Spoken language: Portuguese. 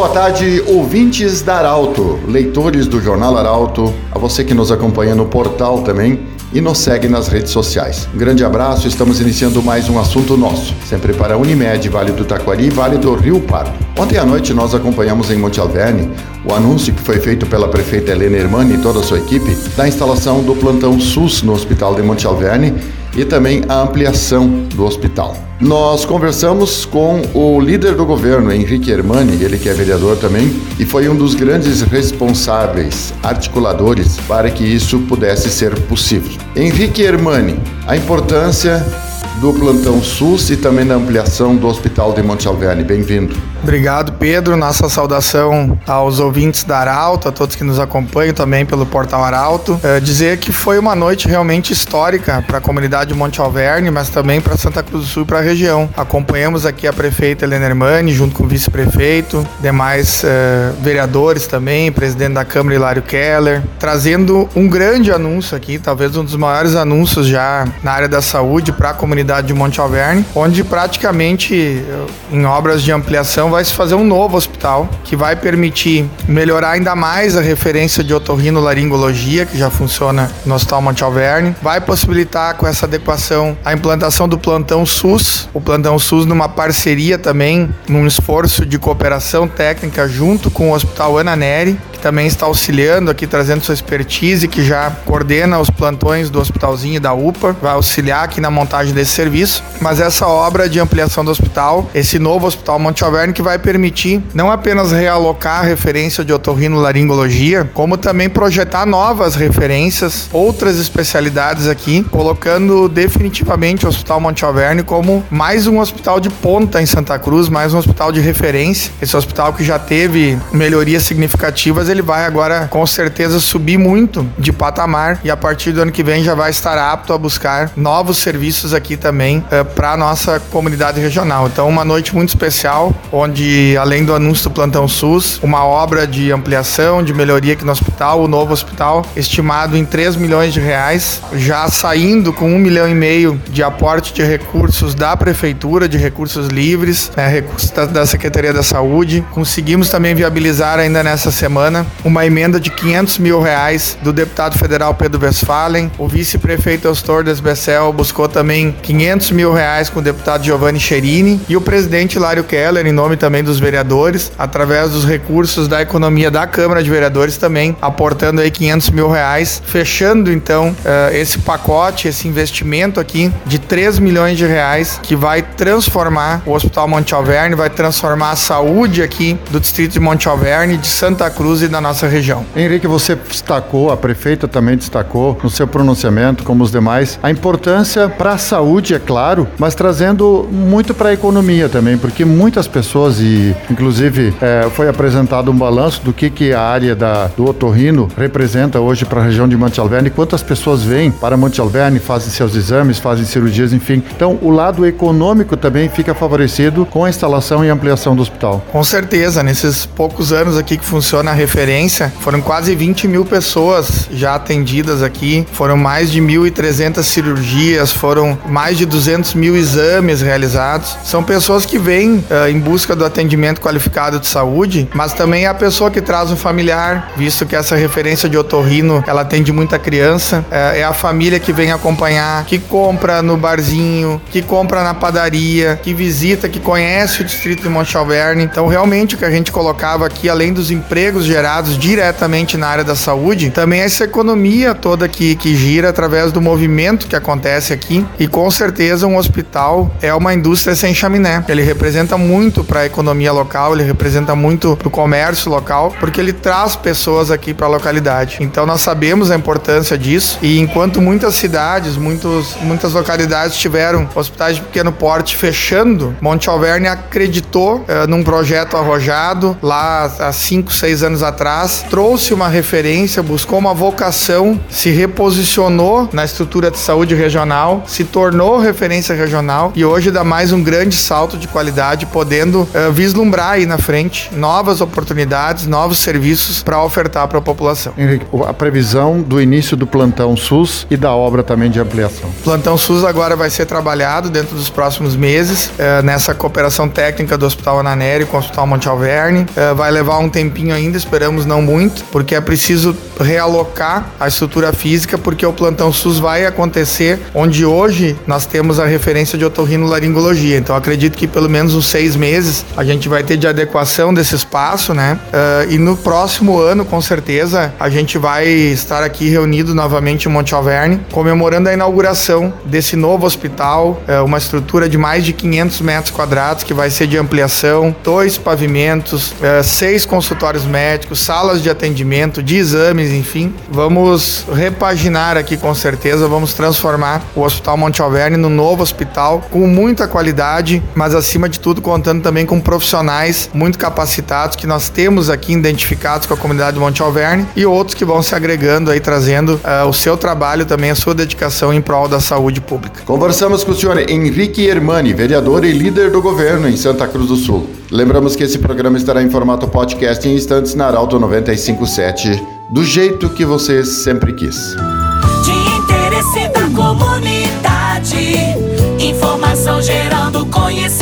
Boa tarde, ouvintes da Arauto, leitores do Jornal Arauto, a você que nos acompanha no portal também e nos segue nas redes sociais. Um grande abraço, estamos iniciando mais um assunto nosso, sempre para Unimed, Vale do Taquari e Vale do Rio Pardo. Ontem à noite nós acompanhamos em Monte Alverne o anúncio que foi feito pela prefeita Helena Hermani e toda a sua equipe da instalação do plantão SUS no Hospital de Monte Alverne e também a ampliação do hospital. Nós conversamos com o líder do governo, Henrique Hermani, ele que é vereador também, e foi um dos grandes responsáveis, articuladores, para que isso pudesse ser possível. Henrique Hermani, a importância do plantão SUS e também da ampliação do Hospital de Monte Alverne. Bem-vindo. Obrigado, Pedro. Nossa saudação aos ouvintes da Arauto, a todos que nos acompanham também pelo portal Arauto. É, dizer que foi uma noite realmente histórica para a comunidade de Monte Alverne, mas também para Santa Cruz do Sul e para a região. Acompanhamos aqui a prefeita Helena Hermani, junto com o vice-prefeito, demais é, vereadores também, presidente da Câmara Hilário Keller, trazendo um grande anúncio aqui, talvez um dos maiores anúncios já na área da saúde para a comunidade de Monte Alverne, onde praticamente em obras de ampliação vai se fazer um novo hospital que vai permitir melhorar ainda mais a referência de otorrinolaringologia, que já funciona no Hospital Monte Alverne. Vai possibilitar com essa adequação a implantação do plantão SUS, o plantão SUS numa parceria também, num esforço de cooperação técnica junto com o Hospital Ana Neri, também está auxiliando aqui, trazendo sua expertise, que já coordena os plantões do hospitalzinho e da UPA, vai auxiliar aqui na montagem desse serviço. Mas essa obra de ampliação do hospital, esse novo Hospital Monte Alverne, que vai permitir não apenas realocar a referência de otorrinolaringologia, como também projetar novas referências, outras especialidades aqui, colocando definitivamente o Hospital Monte Alverne como mais um hospital de ponta em Santa Cruz, mais um hospital de referência. Esse hospital que já teve melhorias significativas, ele vai agora com certeza subir muito de patamar e a partir do ano que vem já vai estar apto a buscar novos serviços aqui também eh, para nossa comunidade regional. Então, uma noite muito especial, onde além do anúncio do plantão SUS, uma obra de ampliação, de melhoria aqui no hospital, o novo hospital, estimado em 3 milhões de reais, já saindo com um milhão e meio de aporte de recursos da prefeitura, de recursos livres, né, recursos da, da Secretaria da Saúde. Conseguimos também viabilizar ainda nessa semana uma emenda de 500 mil reais do deputado federal Pedro Westphalen. O vice-prefeito Eustor Desbecel buscou também 500 mil reais com o deputado Giovanni Cherini e o presidente Lário Keller, em nome também dos vereadores, através dos recursos da economia da Câmara de Vereadores também, aportando aí 500 mil reais, fechando então uh, esse pacote, esse investimento aqui de 3 milhões de reais que vai transformar o Hospital Monte Alverne, vai transformar a saúde aqui do distrito de Monte Alverne, de Santa Cruz e da nossa região. Henrique, você destacou, a prefeita também destacou no seu pronunciamento, como os demais, a importância para a saúde, é claro, mas trazendo muito para a economia também, porque muitas pessoas, e inclusive é, foi apresentado um balanço do que, que a área da, do otorrino representa hoje para a região de Monte Alverne, quantas pessoas vêm para Monte Alverne, fazem seus exames, fazem cirurgias, enfim. Então, o lado econômico também fica favorecido com a instalação e ampliação do hospital. Com certeza, nesses poucos anos aqui que funciona a referência, foram quase 20 mil pessoas já atendidas aqui, foram mais de 1.300 cirurgias, foram mais de 200 mil exames realizados. São pessoas que vêm uh, em busca do atendimento qualificado de saúde, mas também é a pessoa que traz um familiar, visto que essa referência de otorrino, ela atende muita criança, é, é a família que vem acompanhar, que compra no barzinho, que compra na padaria, que visita, que conhece o distrito de Monte. Então, realmente, o que a gente colocava aqui, além dos empregos gerados diretamente na área da saúde, também essa economia toda que, que gira através do movimento que acontece aqui. E com certeza, um hospital é uma indústria sem chaminé. Ele representa muito para a economia local, ele representa muito para o comércio local, porque ele traz pessoas aqui para a localidade. Então, nós sabemos a importância disso. E enquanto muitas cidades, muitos, muitas localidades tiveram hospitais de pequeno porte fechando, Monte Alverne acreditou uh, num projeto arrojado lá há 5, 6 anos atrás atrás, trouxe uma referência, buscou uma vocação, se reposicionou na estrutura de saúde regional, se tornou referência regional e hoje dá mais um grande salto de qualidade, podendo uh, vislumbrar aí na frente novas oportunidades, novos serviços para ofertar para a população. Henrique, a previsão do início do plantão SUS e da obra também de ampliação. Plantão SUS agora vai ser trabalhado dentro dos próximos meses uh, nessa cooperação técnica do Hospital Ananeri com o Hospital Monte Alverne. Uh, vai levar um tempinho ainda, esperamos não muito, porque é preciso realocar a estrutura física, porque o plantão SUS vai acontecer onde hoje nós temos a referência de otorrinolaringologia. Então acredito que pelo menos uns seis meses a gente vai ter de adequação desse espaço, né? Uh, e no próximo ano, com certeza, a gente vai estar aqui reunido novamente em Monte Alverne, comemorando a inauguração desse novo hospital, uh, uma estrutura de mais de 500 metros quadrados que vai ser de ampliação, dois pavimentos, uh, seis consultórios médicos, salas de atendimento, de exames, enfim. Vamos repaginar aqui com certeza, vamos transformar o Hospital Monte Alverne no novo hospital com muita qualidade, mas acima de tudo contando também com profissionais muito capacitados que nós temos aqui identificados com a comunidade de Monte Alverne e outros que vão se agregando aí trazendo uh, o seu trabalho também a sua dedicação em prol da saúde pública. Conversamos com o senhor Henrique Hermani, vereador e líder do governo em Santa Cruz do Sul. Lembramos que esse programa estará em formato podcast em instantes na Arauto 957, do jeito que você sempre quis. De interesse da comunidade, informação gerando conhecimento